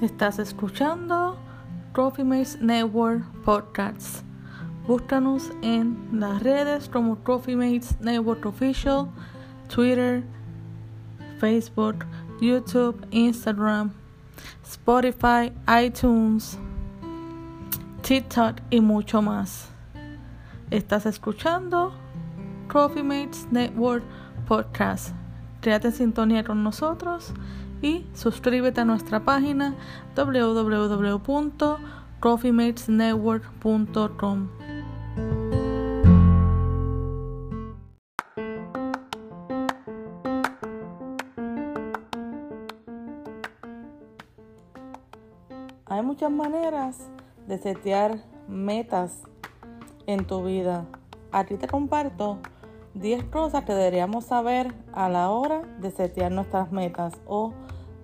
Estás escuchando Trophy Mates Network Podcasts. Búscanos en las redes como Trophy Mates Network Official, Twitter, Facebook, YouTube, Instagram, Spotify, iTunes, TikTok y mucho más. Estás escuchando Trophy Mates Network Podcast. Quédate sintonía con nosotros y suscríbete a nuestra página www.coffeematesnetwork.com. Hay muchas maneras de setear metas en tu vida. Aquí te comparto 10 cosas que deberíamos saber a la hora de setear nuestras metas o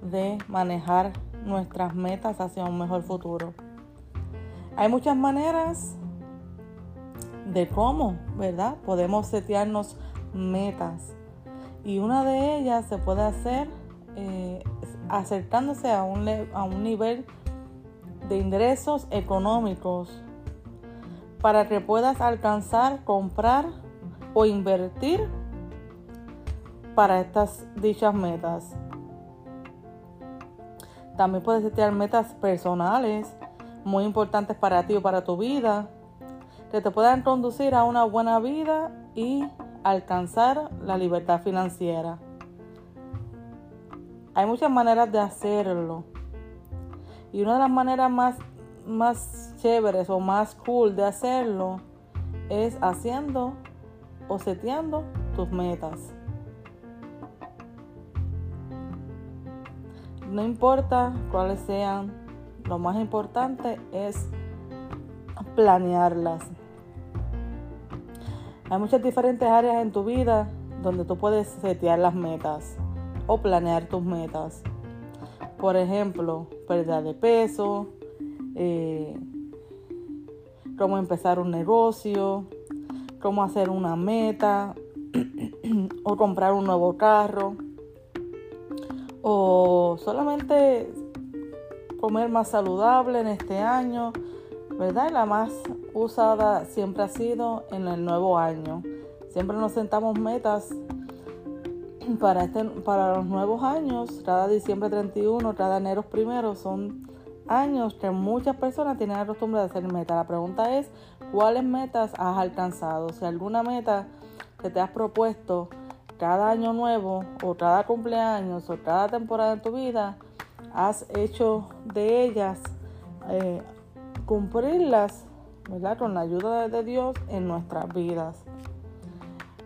de manejar nuestras metas hacia un mejor futuro. Hay muchas maneras de cómo, ¿verdad? Podemos setearnos metas. Y una de ellas se puede hacer eh, acercándose a un, a un nivel de ingresos económicos para que puedas alcanzar, comprar o invertir para estas dichas metas. También puedes setear metas personales muy importantes para ti o para tu vida, que te puedan conducir a una buena vida y alcanzar la libertad financiera. Hay muchas maneras de hacerlo. Y una de las maneras más, más chéveres o más cool de hacerlo es haciendo o seteando tus metas. No importa cuáles sean, lo más importante es planearlas. Hay muchas diferentes áreas en tu vida donde tú puedes setear las metas o planear tus metas. Por ejemplo, pérdida de peso, eh, cómo empezar un negocio, cómo hacer una meta o comprar un nuevo carro o solamente comer más saludable en este año, ¿verdad? La más usada siempre ha sido en el nuevo año. Siempre nos sentamos metas para, este, para los nuevos años, cada diciembre 31, cada enero primero, son años que muchas personas tienen la costumbre de hacer metas. La pregunta es, ¿cuáles metas has alcanzado? Si alguna meta que te has propuesto cada año nuevo o cada cumpleaños o cada temporada en tu vida, has hecho de ellas eh, cumplirlas, ¿verdad? Con la ayuda de Dios en nuestras vidas.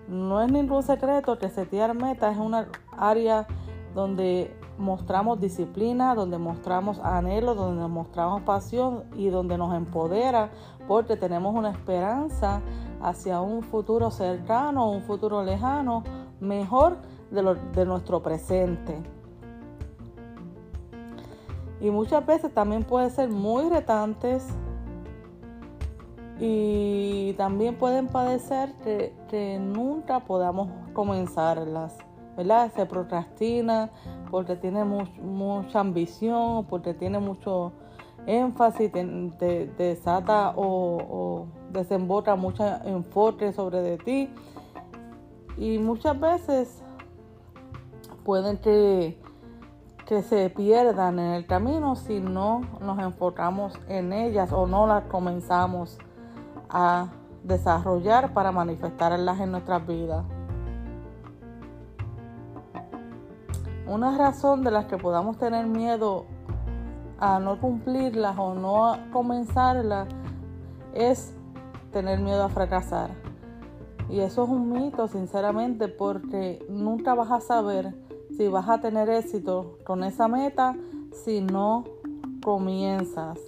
No es ningún secreto que setear metas es una área donde mostramos disciplina, donde mostramos anhelo, donde mostramos pasión y donde nos empodera porque tenemos una esperanza hacia un futuro cercano, un futuro lejano, mejor de, de nuestro presente. Y muchas veces también pueden ser muy retantes y también pueden padecer que, que nunca podamos comenzarlas. ¿verdad? Se procrastina porque tiene mucha ambición, porque tiene mucho énfasis, te, desata o, desemboca mucho enfoque sobre de ti. Y muchas veces pueden que, que se pierdan en el camino si no nos enfocamos en ellas o no las comenzamos a desarrollar para manifestarlas en nuestras vidas. Una razón de las que podamos tener miedo a no cumplirlas o no comenzarlas es tener miedo a fracasar. Y eso es un mito, sinceramente, porque nunca vas a saber si vas a tener éxito con esa meta si no comienzas.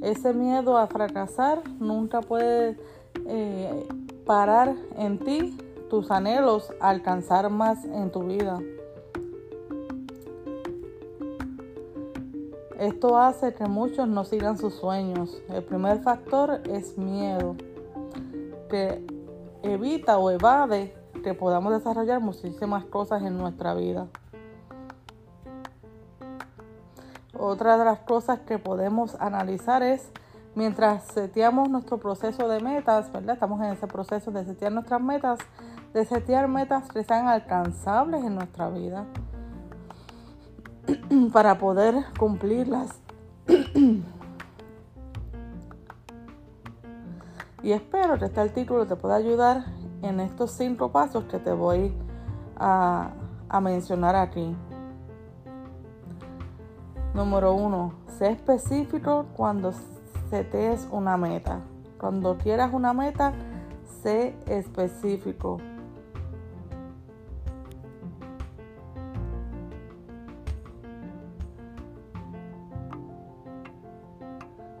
Ese miedo a fracasar nunca puede eh, parar en ti tus anhelos a alcanzar más en tu vida. Esto hace que muchos no sigan sus sueños. El primer factor es miedo, que evita o evade que podamos desarrollar muchísimas cosas en nuestra vida. otra de las cosas que podemos analizar es mientras seteamos nuestro proceso de metas, ¿verdad? Estamos en ese proceso de setear nuestras metas, de setear metas que sean alcanzables en nuestra vida para poder cumplirlas. y espero que este artículo te pueda ayudar en estos cinco pasos que te voy a, a mencionar aquí. Número uno, sé específico cuando setees una meta. Cuando quieras una meta, sé específico.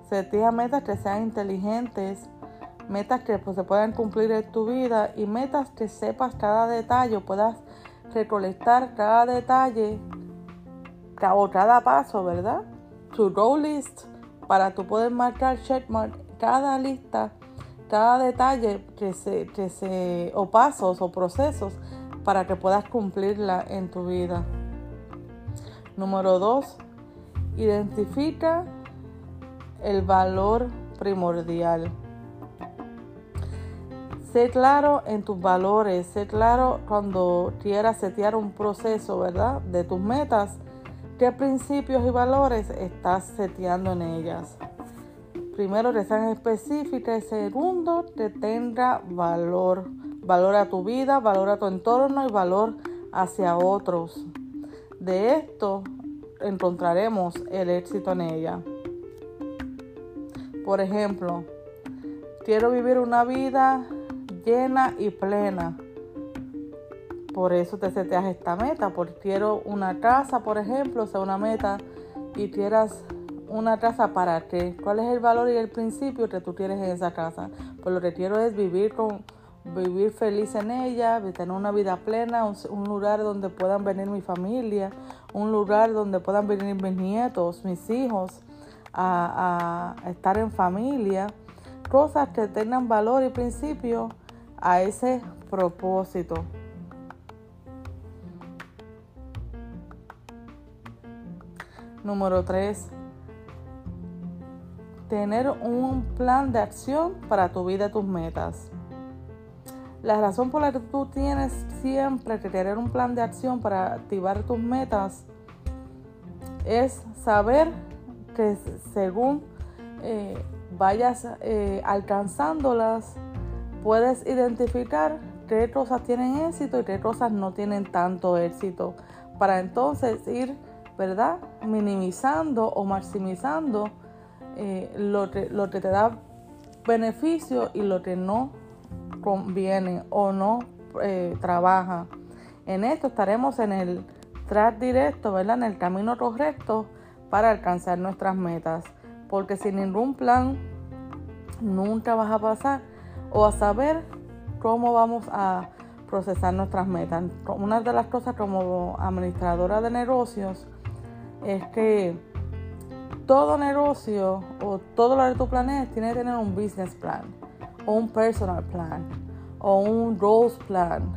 Setea metas que sean inteligentes, metas que pues, se puedan cumplir en tu vida y metas que sepas cada detalle, puedas recolectar cada detalle o cada paso, ¿verdad? Tu goal list para tú poder marcar checkmark cada lista, cada detalle que se, que se, o pasos o procesos para que puedas cumplirla en tu vida. Número dos, identifica el valor primordial. Sé claro en tus valores, sé claro cuando quieras setear un proceso, ¿verdad? De tus metas ¿Qué principios y valores estás seteando en ellas? Primero, que sean específicas. Segundo, que tenga valor. Valor a tu vida, valor a tu entorno y valor hacia otros. De esto encontraremos el éxito en ella. Por ejemplo, quiero vivir una vida llena y plena. Por eso te seteas esta meta, porque quiero una casa, por ejemplo, sea una meta y quieras una casa para qué, cuál es el valor y el principio que tú quieres en esa casa. Pues lo que quiero es vivir con vivir feliz en ella, tener una vida plena, un, lugar donde puedan venir mi familia, un lugar donde puedan venir mis nietos, mis hijos, a, estar en familia, cosas que tengan valor y principio a ese propósito. Número 3. Tener un plan de acción para tu vida y tus metas. La razón por la que tú tienes siempre que tener un plan de acción para activar tus metas es saber que según eh, vayas eh, alcanzándolas, puedes identificar qué cosas tienen éxito y qué cosas no tienen tanto éxito. Para entonces ir ¿verdad? Minimizando o maximizando eh, lo, que, lo que te da beneficio y lo que no conviene o no trabaja. En esto estaremos en el track directo, ¿verdad? En el camino correcto para alcanzar nuestras metas. Porque sin ningún plan nunca vas a pasar o a saber cómo vamos a procesar nuestras metas. Una de las cosas como administradora de negocios es que todo negocio o todo lo que tú planees tiene que tener un business plan o un personal plan o un roles plan.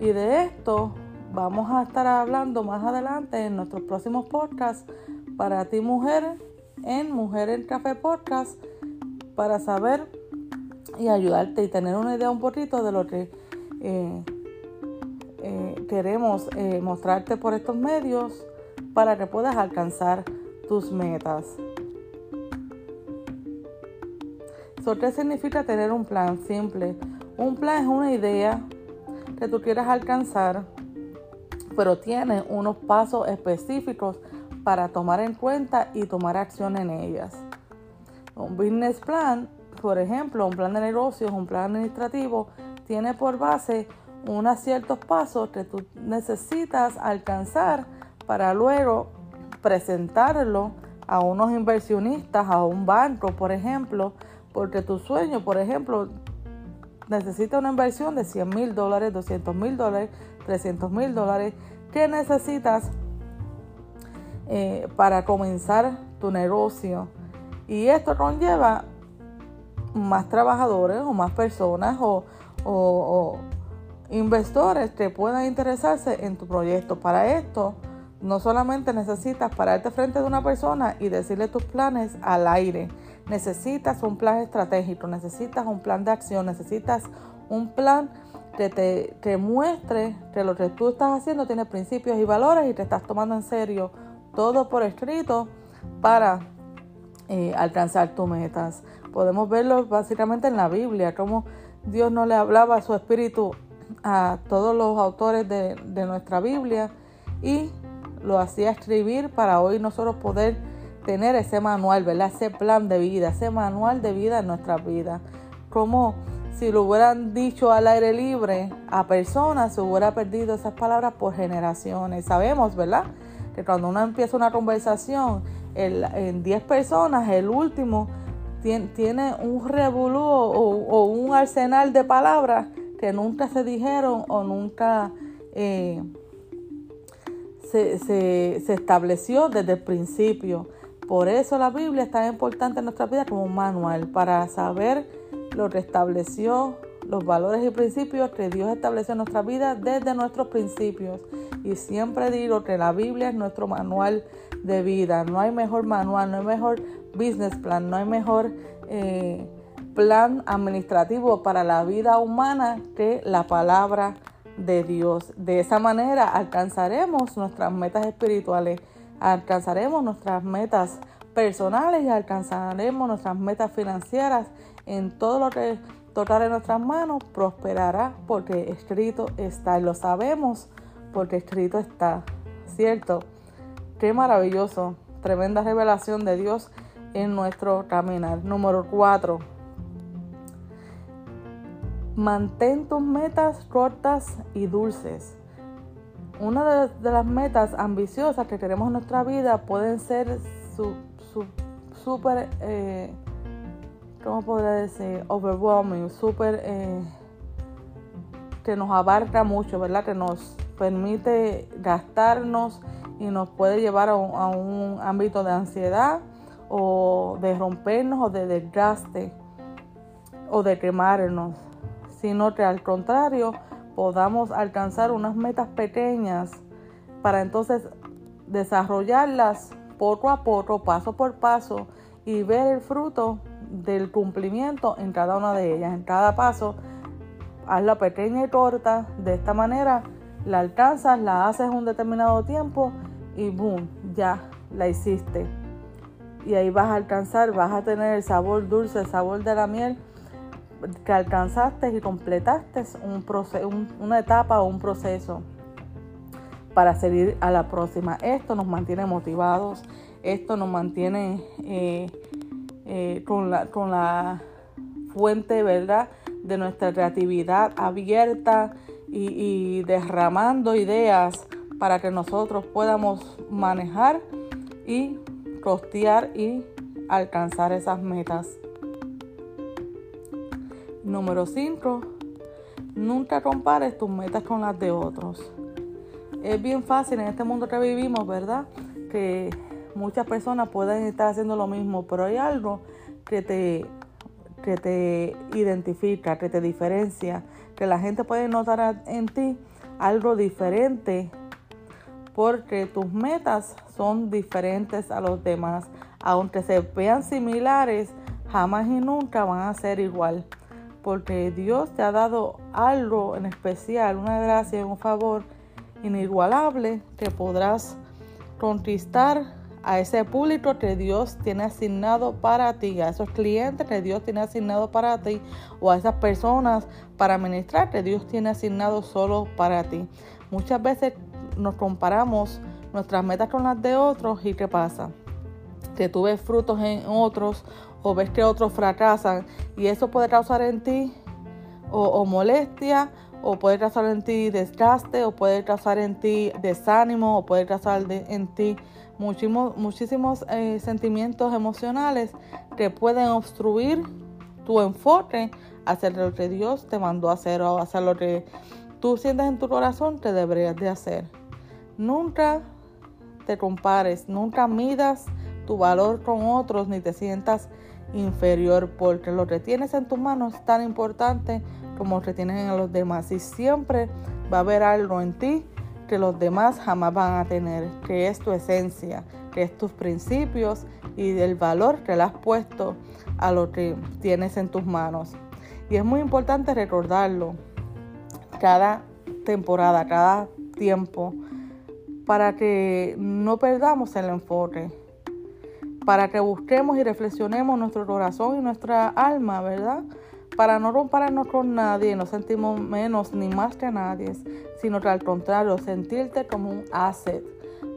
Y de esto vamos a estar hablando más adelante en nuestros próximos podcasts para ti mujer en Mujer en Café Podcast para saber y ayudarte y tener una idea un poquito de lo que eh, eh, queremos eh, mostrarte por estos medios para que puedas alcanzar tus metas. ¿Qué significa tener un plan simple? Un plan es una idea que tú quieres alcanzar, pero tiene unos pasos específicos para tomar en cuenta y tomar acción en ellas. Un business plan, por ejemplo, un plan de negocios, un plan administrativo, tiene por base unos ciertos pasos que tú necesitas alcanzar para luego presentarlo a unos inversionistas, a un banco, por ejemplo, porque tu sueño, por ejemplo, necesita una inversión de 100 mil dólares, 200 mil dólares, 300 mil dólares, ¿qué necesitas eh, para comenzar tu negocio? Y esto conlleva más trabajadores o más personas o, o inversores que puedan interesarse en tu proyecto. Para esto, no solamente necesitas pararte frente de una persona y decirle tus planes al aire. Necesitas un plan estratégico, necesitas un plan de acción, necesitas un plan que te, muestre que lo que tú estás haciendo tiene principios y valores y te estás tomando en serio todo por escrito para eh, alcanzar tus metas. Podemos verlo básicamente en la Biblia, como Dios no le hablaba a su espíritu a todos los autores de, de nuestra Biblia y lo hacía escribir para hoy nosotros poder tener ese manual, ¿verdad? Ese plan de vida, ese manual de vida en nuestra vida. Como si lo hubieran dicho al aire libre a personas, se hubiera perdido esas palabras por generaciones. Sabemos, ¿verdad? Que cuando uno empieza una conversación en 10 personas, el último tiene, un revolú o, un arsenal de palabras que nunca se dijeron o nunca eh, se, se, estableció desde el principio. Por eso la Biblia es tan importante en nuestra vida como un manual para saber lo que estableció, los valores y principios que Dios estableció en nuestra vida desde nuestros principios. Y siempre digo que la Biblia es nuestro manual de vida. No hay mejor manual, no hay mejor business plan, no hay mejor eh, plan administrativo para la vida humana que la palabra de Dios. De esa manera alcanzaremos nuestras metas espirituales, alcanzaremos nuestras metas personales y alcanzaremos nuestras metas financieras en todo lo que tocar en nuestras manos prosperará porque escrito está y lo sabemos porque escrito está, ¿cierto? Qué maravilloso, tremenda revelación de Dios en nuestro caminar. Número 4 Mantén tus metas cortas y dulces. Una de, las metas ambiciosas que queremos en nuestra vida pueden ser súper, eh, ¿cómo podría decir? Overwhelming, súper, eh, que nos abarca mucho, ¿verdad? Que nos permite gastarnos y nos puede llevar a un ámbito de ansiedad o de rompernos o de desgaste o de quemarnos sino que al contrario podamos alcanzar unas metas pequeñas para entonces desarrollarlas poco a poco, paso por paso y ver el fruto del cumplimiento en cada una de ellas, en cada paso. Hazla pequeña y corta, de esta manera la alcanzas, la haces un determinado tiempo y boom, ya la hiciste. Y ahí vas a alcanzar, vas a tener el sabor dulce, el sabor de la miel que alcanzaste y completaste un proceso, una etapa o un proceso para seguir a la próxima. Esto nos mantiene motivados, esto nos mantiene eh, eh, con, la, con la fuente ¿verdad? de nuestra creatividad abierta y, y derramando ideas para que nosotros podamos manejar y costear y alcanzar esas metas. Número 5. Nunca compares tus metas con las de otros. Es bien fácil en este mundo que vivimos, ¿verdad? Que muchas personas pueden estar haciendo lo mismo, pero hay algo que te, que te identifica, que te diferencia, que la gente puede notar en ti algo diferente porque tus metas son diferentes a los demás. Aunque se vean similares, jamás y nunca van a ser igual porque Dios te ha dado algo en especial, una gracia, un favor inigualable que podrás conquistar a ese público que Dios tiene asignado para ti, a esos clientes que Dios tiene asignado para ti o a esas personas para ministrar que Dios tiene asignado solo para ti. Muchas veces nos comparamos nuestras metas con las de otros y ¿qué pasa? Que tú ves frutos en otros o ves que otros fracasan y eso puede causar en ti o, molestia o puede causar en ti desgaste o puede causar en ti desánimo o puede causar en ti muchísimos, muchísimos eh, sentimientos emocionales que pueden obstruir tu enfoque hacia lo que Dios te mandó a hacer o hacia lo que tú sientes en tu corazón que deberías de hacer. Nunca te compares, nunca midas tu valor con otros ni te sientas inferior, porque lo que tienes en tus manos tan importante como lo que tienes en los demás. Y siempre va a haber algo en ti que los demás jamás van a tener, que es tu esencia, que es tus principios y del valor que le has puesto a lo que tienes en tus manos. Y es muy importante recordarlo cada temporada, cada tiempo, para que no perdamos el enfoque, para que busquemos y reflexionemos nuestro corazón y nuestra alma, ¿verdad? Para no rompernos con nadie, no sentimos menos ni más que nadie, sino que al contrario, sentirte como un asset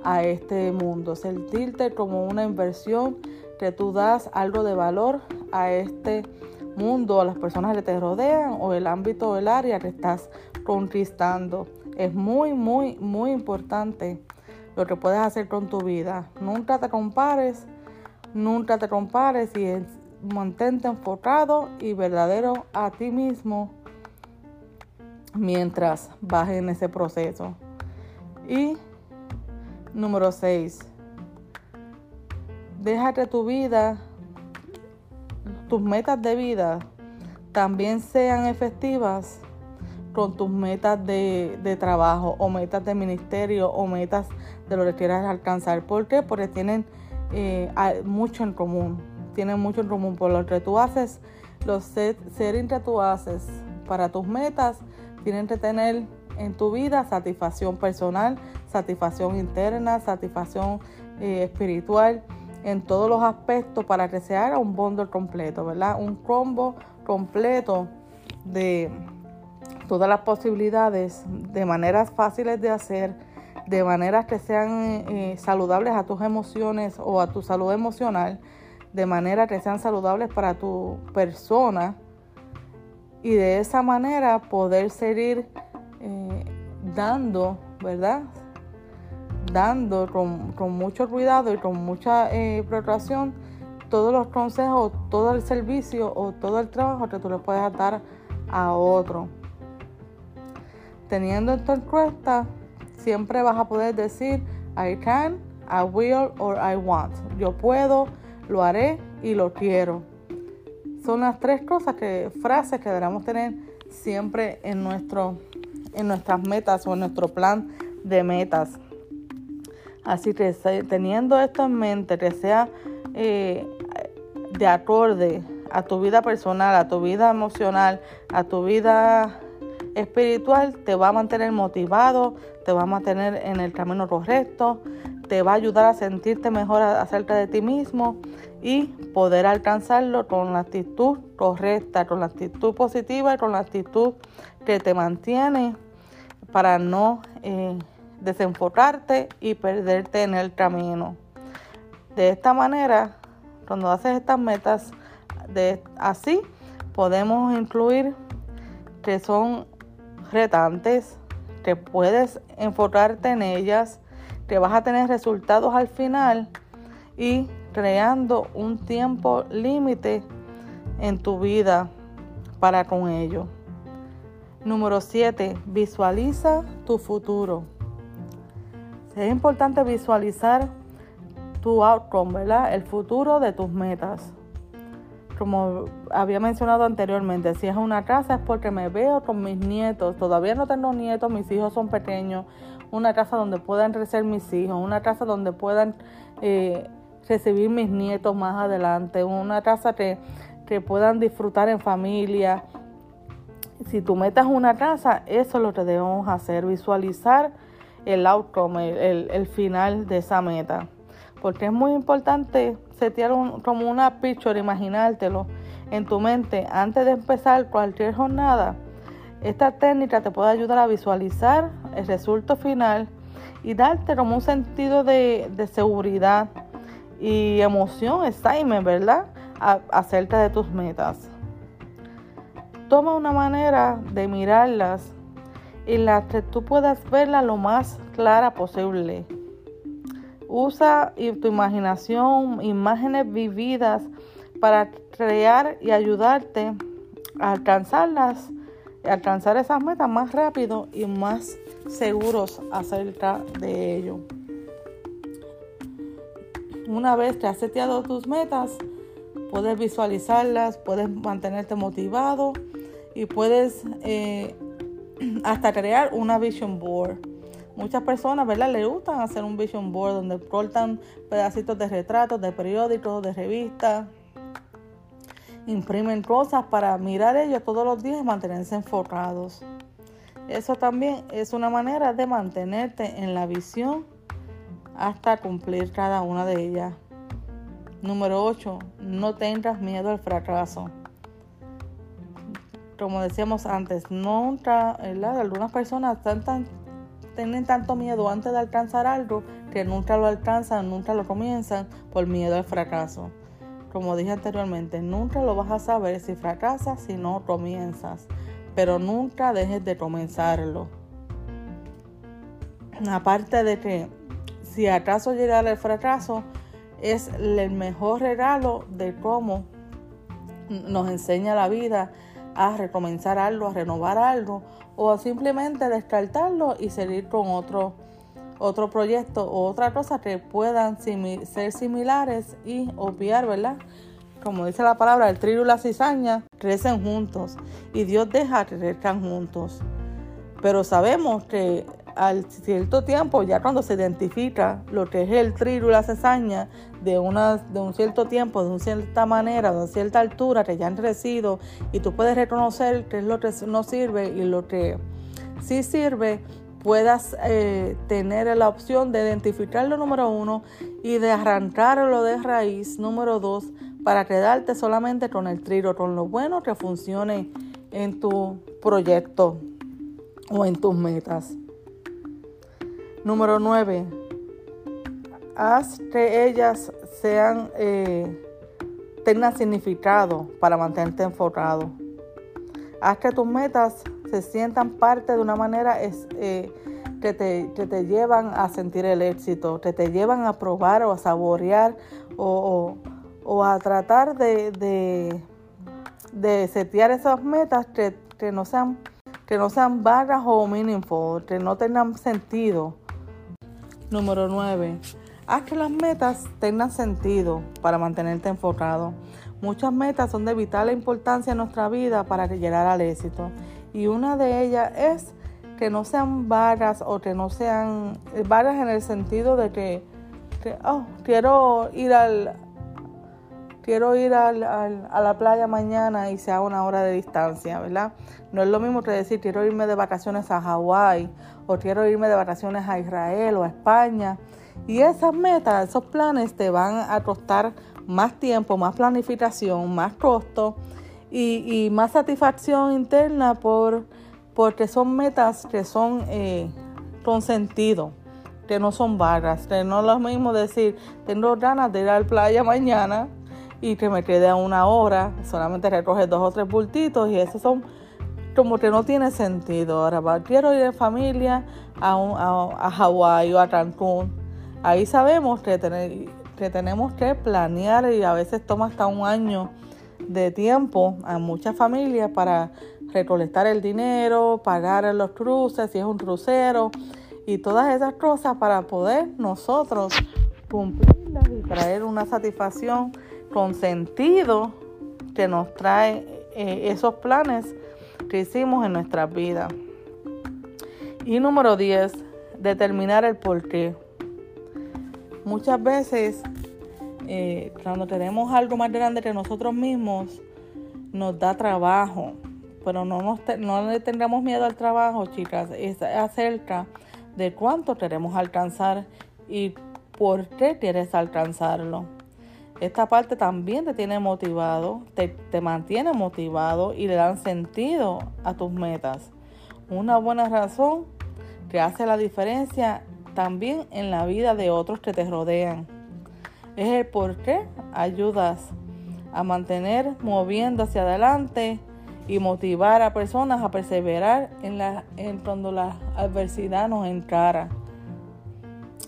a este mundo, sentirte como una inversión que tú das algo de valor a este mundo, a las personas que te rodean o el ámbito del área que estás conquistando. Es muy, muy, muy importante lo que puedes hacer con tu vida. Nunca te compares, nunca te compares y mantente enfocado y verdadero a ti mismo mientras vas en ese proceso. Y número 6. Déjate tu vida, tus metas de vida también sean efectivas con tus metas de, trabajo o metas de ministerio o metas de lo que quieras alcanzar. ¿Por qué? Porque tienen eh, mucho en común. Tienen mucho en común por lo que tú haces. Los settings que tú haces para tus metas tienen que tener en tu vida satisfacción personal, satisfacción interna, satisfacción eh, espiritual en todos los aspectos para que se haga un bundle completo, ¿verdad? Un combo completo de todas las posibilidades de maneras fáciles de hacer, de maneras que sean eh, saludables a tus emociones o a tu salud emocional, de manera que sean saludables para tu persona y de esa manera poder seguir eh, dando, ¿verdad? Dando con, mucho cuidado y con mucha eh, todos los consejos, todo el servicio o todo el trabajo que tú le puedes dar a otro teniendo esto en cuenta, siempre vas a poder decir I can, I will or I want. Yo puedo, lo haré y lo quiero. Son las tres cosas que frases que debemos tener siempre en nuestro en nuestras metas o en nuestro plan de metas. Así que teniendo esto en mente, que sea eh, de acorde a tu vida personal, a tu vida emocional, a tu vida espiritual te va a mantener motivado, te va a mantener en el camino correcto, te va a ayudar a sentirte mejor acerca de ti mismo y poder alcanzarlo con la actitud correcta, con la actitud positiva y con la actitud que te mantiene para no eh, desenfocarte y perderte en el camino. De esta manera, cuando haces estas metas de así, podemos incluir que son retantes, que puedes enfocarte en ellas, que vas a tener resultados al final y creando un tiempo límite en tu vida para con ello. Número 7. Visualiza tu futuro. Es importante visualizar tu outcome, ¿verdad? El futuro de tus metas como había mencionado anteriormente, si es una casa es porque me veo con mis nietos. Todavía no tengo nietos, mis hijos son pequeños. Una casa donde puedan crecer mis hijos, una casa donde puedan eh, recibir mis nietos más adelante, una casa que, puedan disfrutar en familia. Si tú metas una casa, eso es lo que debemos hacer, visualizar el outcome, el, el final de esa meta. Porque es muy importante setear como una picture, imaginártelo en tu mente antes de empezar cualquier jornada. Esta técnica te puede ayudar a visualizar el resultado final y darte como un sentido de, seguridad y emoción, excitement, ¿verdad? acerca de tus metas. Toma una manera de mirarlas y la que tú puedas verla lo más clara posible. Usa tu imaginación, imágenes vividas para crear y ayudarte a alcanzarlas, alcanzar esas metas más rápido y más seguros acerca de ello. Una vez que has seteado tus metas, puedes visualizarlas, puedes mantenerte motivado y puedes eh, hasta crear una vision board Muchas personas, ¿verdad? Le gustan hacer un vision board donde cortan pedacitos de retratos, de periódicos, de revistas. Imprimen cosas para mirar ellos todos los días y mantenerse enfocados. Eso también es una manera de mantenerte en la visión hasta cumplir cada una de ellas. Número 8. No tengas miedo al fracaso. Como decíamos antes, nunca, algunas personas tienen tanto miedo antes de alcanzar algo que nunca lo alcanzan, nunca lo comienzan por miedo al fracaso. Como dije anteriormente, nunca lo vas a saber si fracasas si no comienzas, pero nunca dejes de comenzarlo. Aparte de que si acaso llegara el fracaso, es el mejor regalo de cómo nos enseña la vida a recomenzar algo, a renovar algo o simplemente descartarlo y seguir con otro, otro proyecto o otra cosa que puedan ser similares y obviar, ¿verdad? Como dice la palabra, el trigo y la cizaña crecen juntos y Dios deja que crezcan juntos. Pero sabemos que al cierto tiempo, ya cuando se identifica lo que es el trigo y la cesaña de, una, de un cierto tiempo, de una cierta manera, de una cierta altura, que ya han crecido, y tú puedes reconocer qué es lo que no sirve y lo que sí sirve, puedas eh, tener la opción de identificarlo número uno y de arrancarlo de raíz número dos para quedarte solamente con el trigo, con lo bueno que funcione en tu proyecto o en tus metas. Número 9. Haz que ellas sean, eh, tengan significado para mantenerte enfocado. Haz que tus metas se sientan parte de una manera eh, que, te, que, te, llevan a sentir el éxito, que te llevan a probar o a saborear o, o, a tratar de, de, de setear esas metas que, que, no sean que no sean vagas o meaningful, que no tengan sentido. Número 9. Haz que las metas tengan sentido para mantenerte enfocado. Muchas metas son de vital importancia en nuestra vida para llegar al éxito. Y una de ellas es que no sean vagas o que no sean vagas en el sentido de que, oh, quiero ir al quiero ir al, a la playa mañana y sea una hora de distancia, ¿verdad? No es lo mismo que decir quiero irme de vacaciones a Hawái o quiero irme de vacaciones a Israel o a España. Y esas metas, esos planes te van a costar más tiempo, más planificación, más costo y, más satisfacción interna por, porque son metas que son eh, con sentido, que no son vagas, que no es lo mismo decir, tengo ganas de ir a la playa mañana y que me quede a una hora, solamente recoger dos o tres bultitos y esos son como que no tiene sentido. Ahora quiero ir en familia a, a, a Hawái o a Cancún. Ahí sabemos que, que tenemos que planear y a veces toma hasta un año de tiempo a muchas familias para recolectar el dinero, pagar los cruces, si es un crucero y todas esas cosas para poder nosotros cumplirlas y traer una satisfacción con sentido que nos trae eh, esos planes que hicimos en nuestras vidas. Y número 10, determinar el porqué. Muchas veces, eh, cuando tenemos algo más grande que nosotros mismos, nos da trabajo, pero no, nos no le tengamos miedo al trabajo, chicas, es acerca de cuánto queremos alcanzar y por qué quieres alcanzarlo. Esta parte también te tiene motivado, te, mantiene motivado y le dan sentido a tus metas. Una buena razón que hace la diferencia también en la vida de otros que te rodean. Es el por qué ayudas a mantener moviendo hacia adelante y motivar a personas a perseverar en, la, en cuando la adversidad nos encara.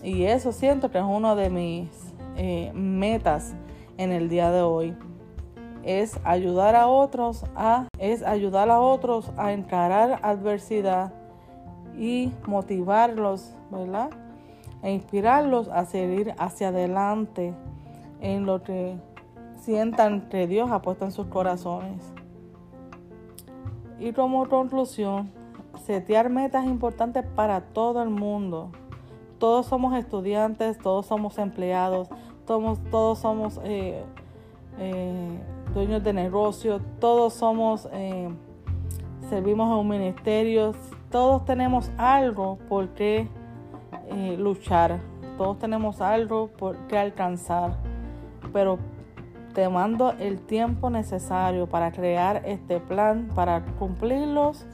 Y eso siento que es uno de mis eh, metas en el día de hoy. Es ayudar a otros a, es ayudar a otros a encarar adversidad y motivarlos, ¿verdad? E inspirarlos a seguir hacia adelante en lo que sientan que Dios ha puesto en sus corazones. Y como conclusión, setear metas importantes para todo el mundo. Todos somos estudiantes, todos somos empleados, todos, somos eh, eh, dueños de negocios, todos somos, eh, servimos en un ministerio, todos tenemos algo por qué luchar, todos tenemos algo por qué alcanzar, pero te mando el tiempo necesario para crear este plan, para cumplirlos.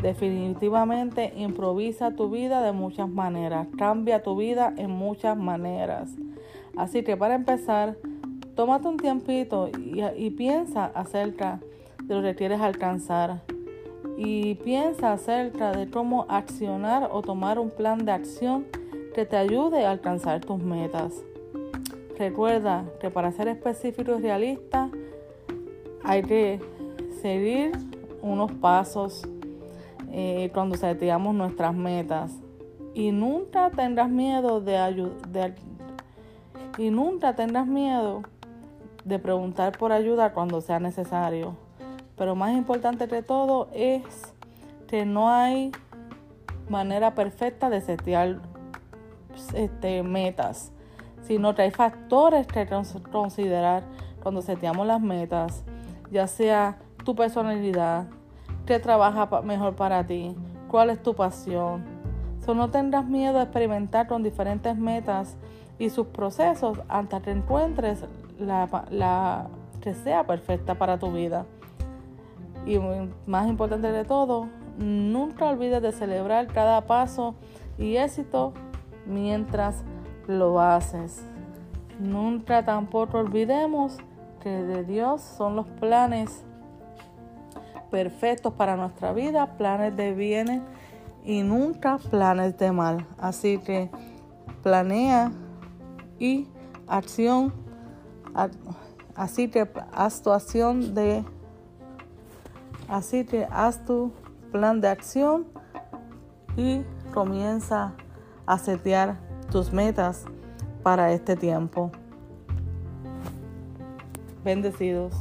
Definitivamente improvisa tu vida de muchas maneras, cambia tu vida en muchas maneras. Así que para empezar, tómate un tiempito y, piensa acerca de lo que quieres alcanzar. Y piensa acerca de cómo accionar o tomar un plan de acción que te ayude a alcanzar tus metas. Recuerda que para ser específico y realista hay que seguir unos pasos eh, cuando seteamos nuestras metas. Y nunca tendrás miedo de, de, y nunca tendrás miedo de preguntar por ayuda cuando sea necesario. Pero más importante que todo es que no hay manera perfecta de setear este, metas sino que hay factores que considerar cuando seteamos las metas, ya sea tu personalidad, qué trabaja mejor para ti, cuál es tu pasión. So, no tendrás miedo a experimentar con diferentes metas y sus procesos hasta que encuentres la, la que sea perfecta para tu vida. Y más importante de todo, nunca olvides de celebrar cada paso y éxito mientras lo haces. Nunca tampoco olvidemos que de Dios son los planes perfectos para nuestra vida, planes de bien y nunca planes de mal. Así que planea y acción, así que haz tu acción de, así que haz tu plan de acción y comienza a setear tus metas para este tiempo. Bendecidos.